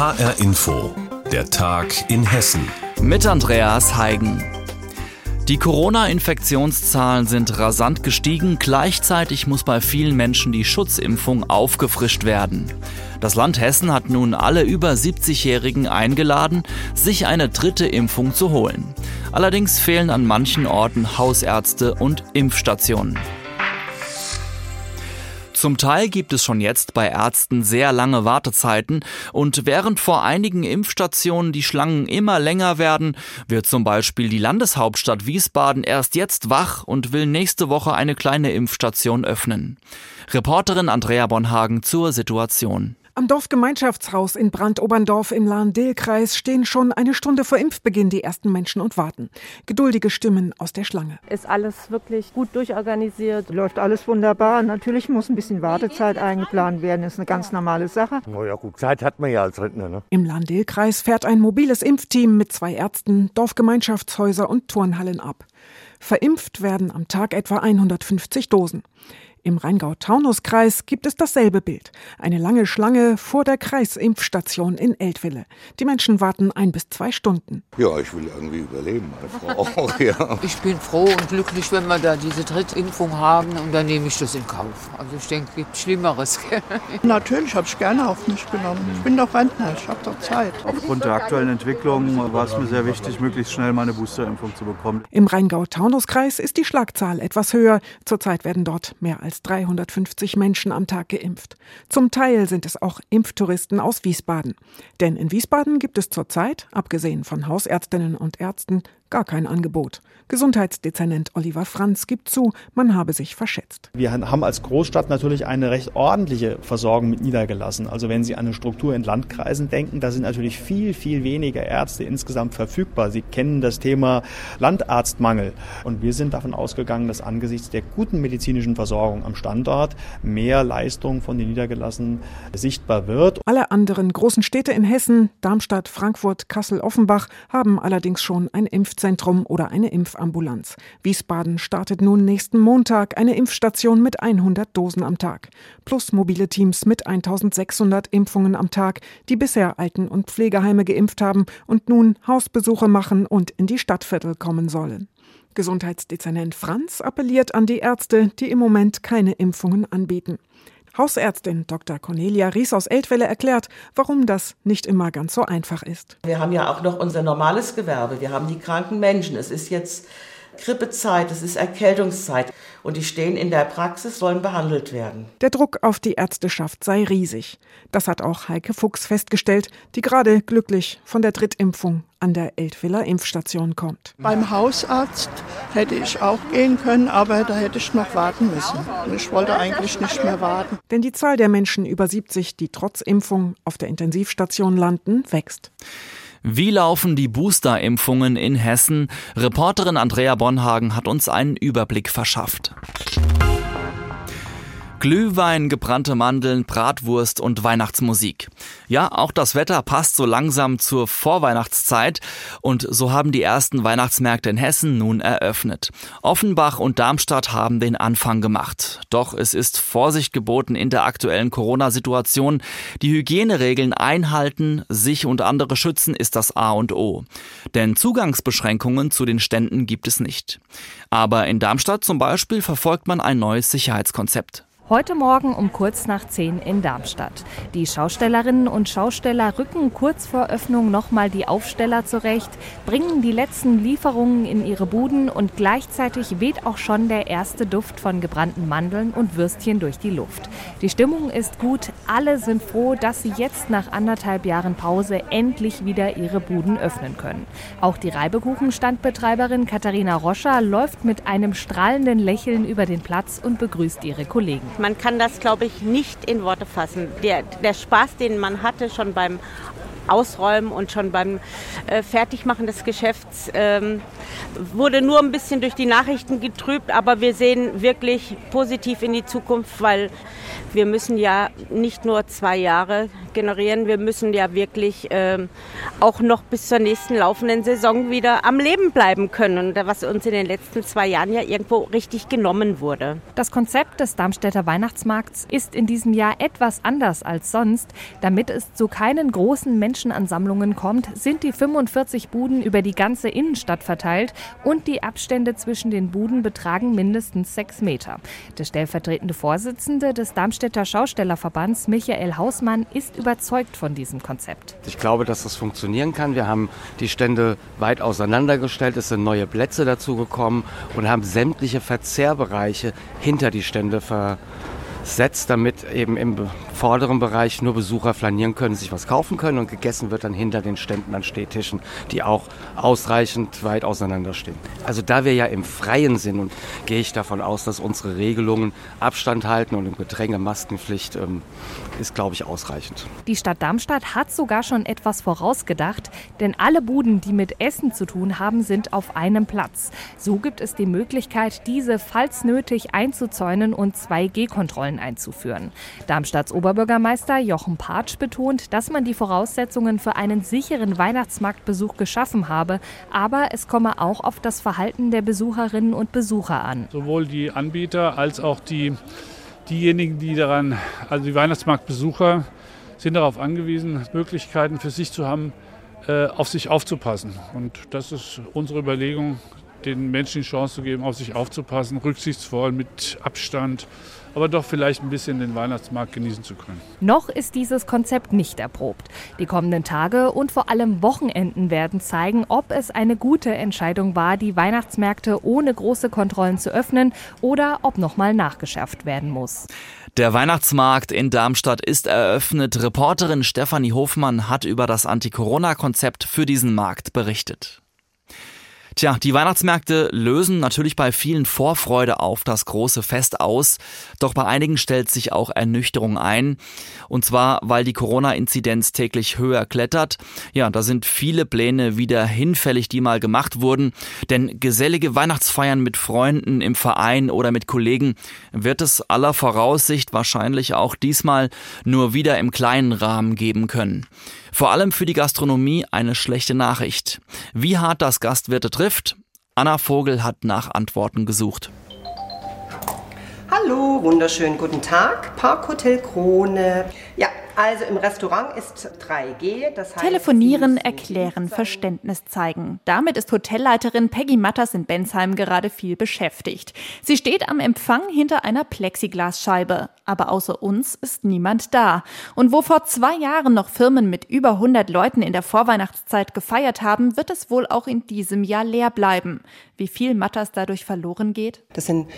HR Info, der Tag in Hessen. Mit Andreas Heigen. Die Corona-Infektionszahlen sind rasant gestiegen. Gleichzeitig muss bei vielen Menschen die Schutzimpfung aufgefrischt werden. Das Land Hessen hat nun alle über 70-Jährigen eingeladen, sich eine dritte Impfung zu holen. Allerdings fehlen an manchen Orten Hausärzte und Impfstationen. Zum Teil gibt es schon jetzt bei Ärzten sehr lange Wartezeiten und während vor einigen Impfstationen die Schlangen immer länger werden, wird zum Beispiel die Landeshauptstadt Wiesbaden erst jetzt wach und will nächste Woche eine kleine Impfstation öffnen. Reporterin Andrea Bonhagen zur Situation. Am Dorfgemeinschaftshaus in Brandoberndorf im Lahn-Dill-Kreis stehen schon eine Stunde vor Impfbeginn die ersten Menschen und warten. Geduldige Stimmen aus der Schlange. Ist alles wirklich gut durchorganisiert? Läuft alles wunderbar. Natürlich muss ein bisschen Wartezeit eingeplant werden. Ist eine ganz normale Sache. Na ja, gut, Zeit hat man ja als Rentner. Ne? Im Lahn-Dill-Kreis fährt ein mobiles Impfteam mit zwei Ärzten, Dorfgemeinschaftshäuser und Turnhallen ab. Verimpft werden am Tag etwa 150 Dosen. Im Rheingau-Taunus-Kreis gibt es dasselbe Bild. Eine lange Schlange vor der Kreisimpfstation in Eltville. Die Menschen warten ein bis zwei Stunden. Ja, ich will irgendwie überleben, meine Frau auch, ja. Ich bin froh und glücklich, wenn wir da diese Drittimpfung haben und dann nehme ich das in Kauf. Also ich denke, es gibt Schlimmeres. Natürlich habe ich gerne auf mich genommen. Ich bin doch Rentner, ich habe doch Zeit. Aufgrund der aktuellen Entwicklung war es mir sehr wichtig, möglichst schnell meine Boosterimpfung zu bekommen. Im Rheingau-Taunus-Kreis ist die Schlagzahl etwas höher. Zurzeit werden dort mehr als 350 Menschen am Tag geimpft. Zum Teil sind es auch Impftouristen aus Wiesbaden. Denn in Wiesbaden gibt es zurzeit, abgesehen von Hausärztinnen und Ärzten, gar kein Angebot. Gesundheitsdezernent Oliver Franz gibt zu, man habe sich verschätzt. Wir haben als Großstadt natürlich eine recht ordentliche Versorgung mit niedergelassen. Also wenn Sie an eine Struktur in Landkreisen denken, da sind natürlich viel, viel weniger Ärzte insgesamt verfügbar. Sie kennen das Thema Landarztmangel. Und wir sind davon ausgegangen, dass angesichts der guten medizinischen Versorgung am Standort mehr Leistung von den Niedergelassenen sichtbar wird. Alle anderen großen Städte in Hessen, Darmstadt, Frankfurt, Kassel, Offenbach, haben allerdings schon ein Impfzentrum oder eine Impfambulanz. Wiesbaden startet nun nächsten Montag eine Impfstation mit 100 Dosen am Tag. Plus mobile Teams mit 1600 Impfungen am Tag, die bisher Alten- und Pflegeheime geimpft haben und nun Hausbesuche machen und in die Stadtviertel kommen sollen. Gesundheitsdezernent Franz appelliert an die Ärzte, die im Moment keine Impfungen anbieten. Hausärztin Dr. Cornelia Ries aus Eltvelle erklärt, warum das nicht immer ganz so einfach ist. Wir haben ja auch noch unser normales Gewerbe. Wir haben die kranken Menschen. Es ist jetzt Grippezeit, es ist Erkältungszeit und die stehen in der Praxis, sollen behandelt werden. Der Druck auf die Ärzteschaft sei riesig. Das hat auch Heike Fuchs festgestellt, die gerade glücklich von der Drittimpfung an der Eltwiller Impfstation kommt. Beim Hausarzt hätte ich auch gehen können, aber da hätte ich noch warten müssen. Ich wollte eigentlich nicht mehr warten. Denn die Zahl der Menschen über 70, die trotz Impfung auf der Intensivstation landen, wächst. Wie laufen die Boosterimpfungen in Hessen? Reporterin Andrea Bonhagen hat uns einen Überblick verschafft. Glühwein, gebrannte Mandeln, Bratwurst und Weihnachtsmusik. Ja, auch das Wetter passt so langsam zur Vorweihnachtszeit und so haben die ersten Weihnachtsmärkte in Hessen nun eröffnet. Offenbach und Darmstadt haben den Anfang gemacht. Doch es ist Vorsicht geboten in der aktuellen Corona-Situation. Die Hygieneregeln einhalten, sich und andere schützen ist das A und O. Denn Zugangsbeschränkungen zu den Ständen gibt es nicht. Aber in Darmstadt zum Beispiel verfolgt man ein neues Sicherheitskonzept. Heute Morgen um kurz nach 10 in Darmstadt. Die Schaustellerinnen und Schausteller rücken kurz vor Öffnung nochmal die Aufsteller zurecht, bringen die letzten Lieferungen in ihre Buden und gleichzeitig weht auch schon der erste Duft von gebrannten Mandeln und Würstchen durch die Luft. Die Stimmung ist gut, alle sind froh, dass sie jetzt nach anderthalb Jahren Pause endlich wieder ihre Buden öffnen können. Auch die Reibekuchenstandbetreiberin Katharina Roscher läuft mit einem strahlenden Lächeln über den Platz und begrüßt ihre Kollegen. Man kann das, glaube ich, nicht in Worte fassen. Der, der Spaß, den man hatte schon beim Ausräumen und schon beim äh, Fertigmachen des Geschäfts ähm, wurde nur ein bisschen durch die Nachrichten getrübt, aber wir sehen wirklich positiv in die Zukunft, weil wir müssen ja nicht nur zwei Jahre generieren. Wir müssen ja wirklich ähm, auch noch bis zur nächsten laufenden Saison wieder am Leben bleiben können, was uns in den letzten zwei Jahren ja irgendwo richtig genommen wurde. Das Konzept des Darmstädter Weihnachtsmarkts ist in diesem Jahr etwas anders als sonst. Damit es zu keinen großen Menschenansammlungen kommt, sind die 45 Buden über die ganze Innenstadt verteilt und die Abstände zwischen den Buden betragen mindestens sechs Meter. Der stellvertretende Vorsitzende des Darmstädter Schaustellerverbands, Michael Hausmann, ist überzeugt von diesem Konzept. Ich glaube, dass das funktionieren kann. Wir haben die Stände weit auseinandergestellt, es sind neue Plätze dazugekommen und haben sämtliche Verzehrbereiche hinter die Stände versetzt, damit eben im vorderen Bereich nur Besucher flanieren können, sich was kaufen können und gegessen wird dann hinter den Ständen an Stehtischen, die auch ausreichend weit auseinander stehen. Also da wir ja im Freien sind und gehe ich davon aus, dass unsere Regelungen Abstand halten und im Gedränge Maskenpflicht ähm, ist, glaube ich, ausreichend. Die Stadt Darmstadt hat sogar schon etwas vorausgedacht, denn alle Buden, die mit Essen zu tun haben, sind auf einem Platz. So gibt es die Möglichkeit, diese falls nötig einzuzäunen und 2G-Kontrollen einzuführen. Darmstadts Ober Oberbürgermeister Jochen Patsch betont, dass man die Voraussetzungen für einen sicheren Weihnachtsmarktbesuch geschaffen habe, aber es komme auch auf das Verhalten der Besucherinnen und Besucher an. Sowohl die Anbieter als auch die, diejenigen, die daran, also die Weihnachtsmarktbesucher, sind darauf angewiesen, Möglichkeiten für sich zu haben, äh, auf sich aufzupassen. Und das ist unsere Überlegung, den Menschen die Chance zu geben, auf sich aufzupassen, rücksichtsvoll, mit Abstand aber doch vielleicht ein bisschen den Weihnachtsmarkt genießen zu können. Noch ist dieses Konzept nicht erprobt. Die kommenden Tage und vor allem Wochenenden werden zeigen, ob es eine gute Entscheidung war, die Weihnachtsmärkte ohne große Kontrollen zu öffnen oder ob nochmal nachgeschärft werden muss. Der Weihnachtsmarkt in Darmstadt ist eröffnet. Reporterin Stefanie Hofmann hat über das Anti-Corona-Konzept für diesen Markt berichtet. Tja, die Weihnachtsmärkte lösen natürlich bei vielen Vorfreude auf das große Fest aus, doch bei einigen stellt sich auch Ernüchterung ein. Und zwar, weil die Corona-Inzidenz täglich höher klettert. Ja, da sind viele Pläne wieder hinfällig, die mal gemacht wurden. Denn gesellige Weihnachtsfeiern mit Freunden im Verein oder mit Kollegen wird es aller Voraussicht wahrscheinlich auch diesmal nur wieder im kleinen Rahmen geben können. Vor allem für die Gastronomie eine schlechte Nachricht. Wie hart das Gastwirte trifft? Anna Vogel hat nach Antworten gesucht. Hallo, wunderschönen guten Tag. Parkhotel Krone. Ja, also im Restaurant ist 3G. Das heißt, Telefonieren, erklären, Verständnis zeigen. Damit ist Hotelleiterin Peggy Matters in Bensheim gerade viel beschäftigt. Sie steht am Empfang hinter einer Plexiglasscheibe. Aber außer uns ist niemand da. Und wo vor zwei Jahren noch Firmen mit über 100 Leuten in der Vorweihnachtszeit gefeiert haben, wird es wohl auch in diesem Jahr leer bleiben. Wie viel Matters dadurch verloren geht? Das sind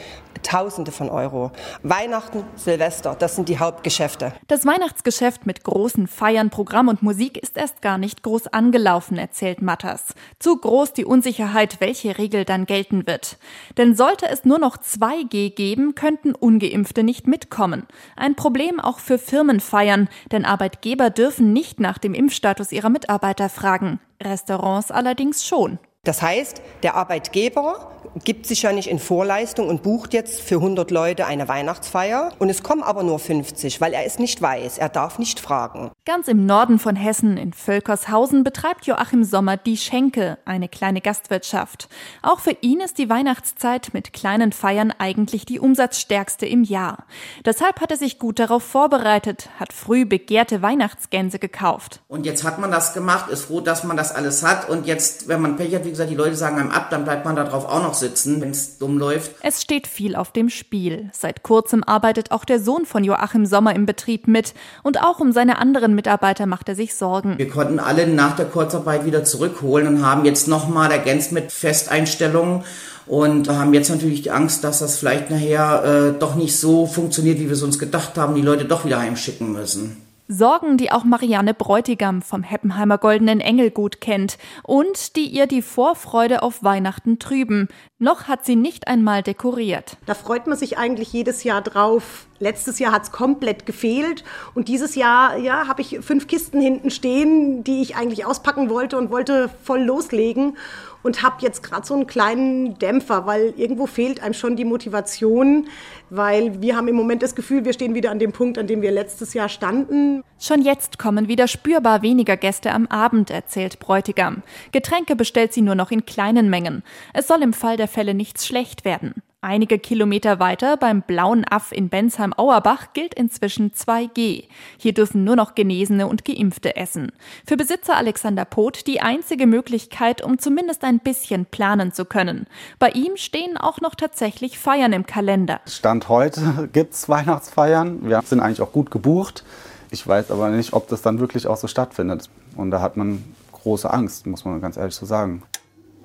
Tausende von Euro. Weihnachten, Silvester, das sind die Hauptgeschäfte. Das Weihnachtsgeschäft Geschäft mit großen Feiern, Programm und Musik ist erst gar nicht groß angelaufen, erzählt Matters. Zu groß die Unsicherheit, welche Regel dann gelten wird. Denn sollte es nur noch 2G geben, könnten ungeimpfte nicht mitkommen. Ein Problem auch für Firmenfeiern, denn Arbeitgeber dürfen nicht nach dem Impfstatus ihrer Mitarbeiter fragen. Restaurants allerdings schon. Das heißt, der Arbeitgeber gibt sich ja nicht in Vorleistung und bucht jetzt für 100 Leute eine Weihnachtsfeier. Und es kommen aber nur 50, weil er es nicht weiß. Er darf nicht fragen. Ganz im Norden von Hessen, in Völkershausen, betreibt Joachim Sommer die Schenke, eine kleine Gastwirtschaft. Auch für ihn ist die Weihnachtszeit mit kleinen Feiern eigentlich die umsatzstärkste im Jahr. Deshalb hat er sich gut darauf vorbereitet, hat früh begehrte Weihnachtsgänse gekauft. Und jetzt hat man das gemacht, ist froh, dass man das alles hat. Und jetzt, wenn man Pech hat, wie gesagt, die Leute sagen einem ab, dann bleibt man darauf auch noch sitzen, wenn es dumm läuft. Es steht viel auf dem Spiel. Seit kurzem arbeitet auch der Sohn von Joachim Sommer im Betrieb mit. Und auch um seine anderen Mitarbeiter macht er sich Sorgen. Wir konnten alle nach der Kurzarbeit wieder zurückholen und haben jetzt nochmal ergänzt mit Festeinstellungen und haben jetzt natürlich die Angst, dass das vielleicht nachher äh, doch nicht so funktioniert, wie wir es uns gedacht haben, die Leute doch wieder heimschicken müssen. Sorgen, die auch Marianne Bräutigam vom Heppenheimer Goldenen Engel gut kennt und die ihr die Vorfreude auf Weihnachten trüben. Noch hat sie nicht einmal dekoriert. Da freut man sich eigentlich jedes Jahr drauf. Letztes Jahr hat es komplett gefehlt und dieses Jahr ja, habe ich fünf Kisten hinten stehen, die ich eigentlich auspacken wollte und wollte voll loslegen. und habe jetzt gerade so einen kleinen Dämpfer, weil irgendwo fehlt einem schon die Motivation, weil wir haben im Moment das Gefühl, wir stehen wieder an dem Punkt, an dem wir letztes Jahr standen. Schon jetzt kommen wieder spürbar weniger Gäste am Abend, erzählt Bräutigam. Getränke bestellt sie nur noch in kleinen Mengen. Es soll im Fall der Fälle nichts schlecht werden. Einige Kilometer weiter beim Blauen Aff in Bensheim-Auerbach gilt inzwischen 2G. Hier dürfen nur noch Genesene und Geimpfte essen. Für Besitzer Alexander Poth die einzige Möglichkeit, um zumindest ein bisschen planen zu können. Bei ihm stehen auch noch tatsächlich Feiern im Kalender. Stand heute gibt's Weihnachtsfeiern. Wir sind eigentlich auch gut gebucht. Ich weiß aber nicht, ob das dann wirklich auch so stattfindet. Und da hat man große Angst, muss man ganz ehrlich so sagen.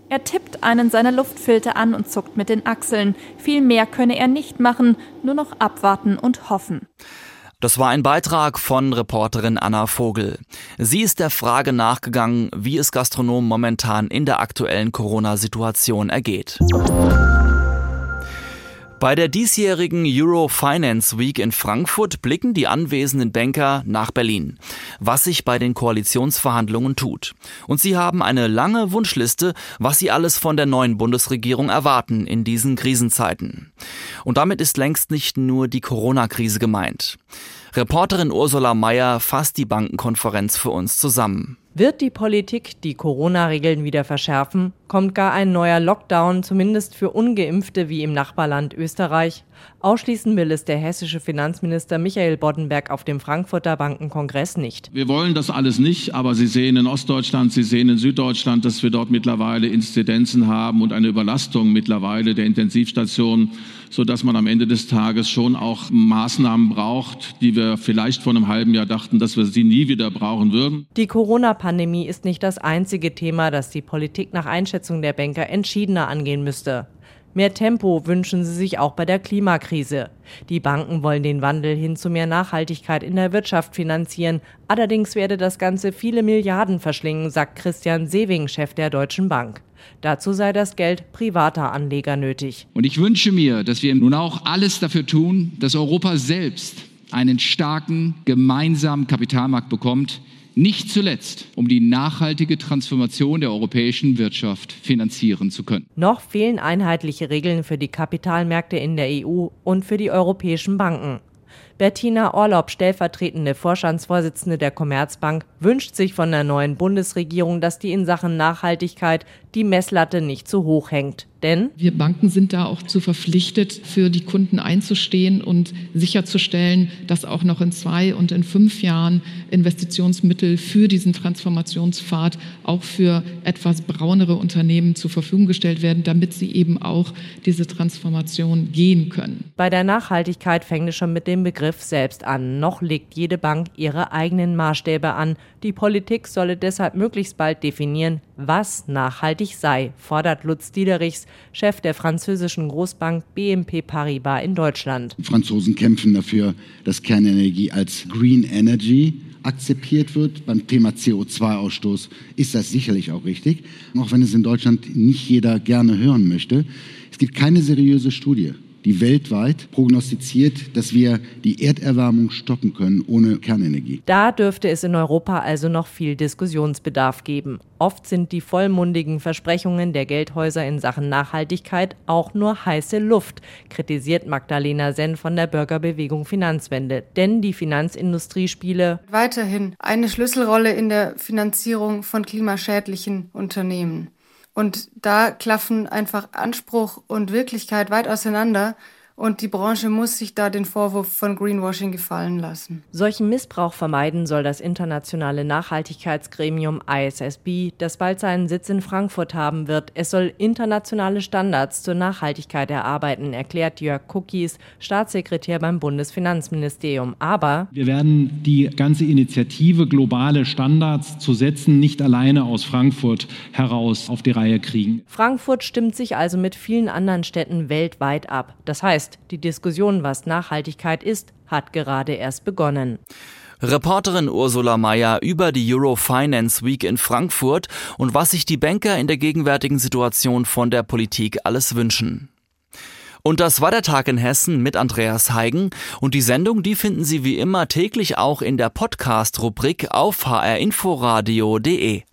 Er tippt einen seiner Luftfilter an und zuckt mit den Achseln. Viel mehr könne er nicht machen, nur noch abwarten und hoffen. Das war ein Beitrag von Reporterin Anna Vogel. Sie ist der Frage nachgegangen, wie es Gastronomen momentan in der aktuellen Corona-Situation ergeht. Bei der diesjährigen Euro Finance Week in Frankfurt blicken die anwesenden Banker nach Berlin, was sich bei den Koalitionsverhandlungen tut. Und sie haben eine lange Wunschliste, was sie alles von der neuen Bundesregierung erwarten in diesen Krisenzeiten. Und damit ist längst nicht nur die Corona-Krise gemeint. Reporterin Ursula Mayer fasst die Bankenkonferenz für uns zusammen. Wird die Politik die Corona-Regeln wieder verschärfen? Kommt gar ein neuer Lockdown, zumindest für ungeimpfte wie im Nachbarland Österreich? Ausschließen will es der hessische Finanzminister Michael Boddenberg auf dem Frankfurter Bankenkongress nicht. Wir wollen das alles nicht, aber Sie sehen in Ostdeutschland, Sie sehen in Süddeutschland, dass wir dort mittlerweile Inzidenzen haben und eine Überlastung mittlerweile der Intensivstationen, sodass man am Ende des Tages schon auch Maßnahmen braucht, die wir vielleicht vor einem halben Jahr dachten, dass wir sie nie wieder brauchen würden. Die Corona-Pandemie ist nicht das einzige Thema, das die Politik nach Einschätzung der Banker entschiedener angehen müsste. Mehr Tempo wünschen sie sich auch bei der Klimakrise. Die Banken wollen den Wandel hin zu mehr Nachhaltigkeit in der Wirtschaft finanzieren. Allerdings werde das Ganze viele Milliarden verschlingen, sagt Christian Sewing, Chef der Deutschen Bank. Dazu sei das Geld privater Anleger nötig. Und ich wünsche mir, dass wir nun auch alles dafür tun, dass Europa selbst einen starken gemeinsamen Kapitalmarkt bekommt, nicht zuletzt, um die nachhaltige Transformation der europäischen Wirtschaft finanzieren zu können. Noch fehlen einheitliche Regeln für die Kapitalmärkte in der EU und für die europäischen Banken. Bettina Orlob, stellvertretende Vorstandsvorsitzende der Commerzbank, wünscht sich von der neuen Bundesregierung, dass die in Sachen Nachhaltigkeit die Messlatte nicht zu hoch hängt. Denn wir Banken sind da auch zu verpflichtet, für die Kunden einzustehen und sicherzustellen, dass auch noch in zwei und in fünf Jahren Investitionsmittel für diesen Transformationspfad auch für etwas braunere Unternehmen zur Verfügung gestellt werden, damit sie eben auch diese Transformation gehen können. Bei der Nachhaltigkeit fängt es schon mit dem Begriff selbst an. Noch legt jede Bank ihre eigenen Maßstäbe an. Die Politik solle deshalb möglichst bald definieren, was nachhaltig sei, fordert Lutz Diederichs, Chef der französischen Großbank BNP Paribas in Deutschland. Die Franzosen kämpfen dafür, dass Kernenergie als Green Energy akzeptiert wird. Beim Thema CO2-Ausstoß ist das sicherlich auch richtig, auch wenn es in Deutschland nicht jeder gerne hören möchte. Es gibt keine seriöse Studie die weltweit prognostiziert, dass wir die Erderwärmung stoppen können ohne Kernenergie. Da dürfte es in Europa also noch viel Diskussionsbedarf geben. Oft sind die vollmundigen Versprechungen der Geldhäuser in Sachen Nachhaltigkeit auch nur heiße Luft, kritisiert Magdalena Senn von der Bürgerbewegung Finanzwende. Denn die Finanzindustrie spiele weiterhin eine Schlüsselrolle in der Finanzierung von klimaschädlichen Unternehmen. Und da klaffen einfach Anspruch und Wirklichkeit weit auseinander. Und die Branche muss sich da den Vorwurf von Greenwashing gefallen lassen. Solchen Missbrauch vermeiden soll das internationale Nachhaltigkeitsgremium ISSB, das bald seinen Sitz in Frankfurt haben wird. Es soll internationale Standards zur Nachhaltigkeit erarbeiten, erklärt Jörg Cookies, Staatssekretär beim Bundesfinanzministerium. Aber wir werden die ganze Initiative, globale Standards zu setzen, nicht alleine aus Frankfurt heraus auf die Reihe kriegen. Frankfurt stimmt sich also mit vielen anderen Städten weltweit ab. Das heißt, heißt, die Diskussion, was Nachhaltigkeit ist, hat gerade erst begonnen. Reporterin Ursula Mayer über die Euro Finance Week in Frankfurt und was sich die Banker in der gegenwärtigen Situation von der Politik alles wünschen. Und das war der Tag in Hessen mit Andreas Heigen und die Sendung, die finden Sie wie immer täglich auch in der Podcast-Rubrik auf hrinforadio.de.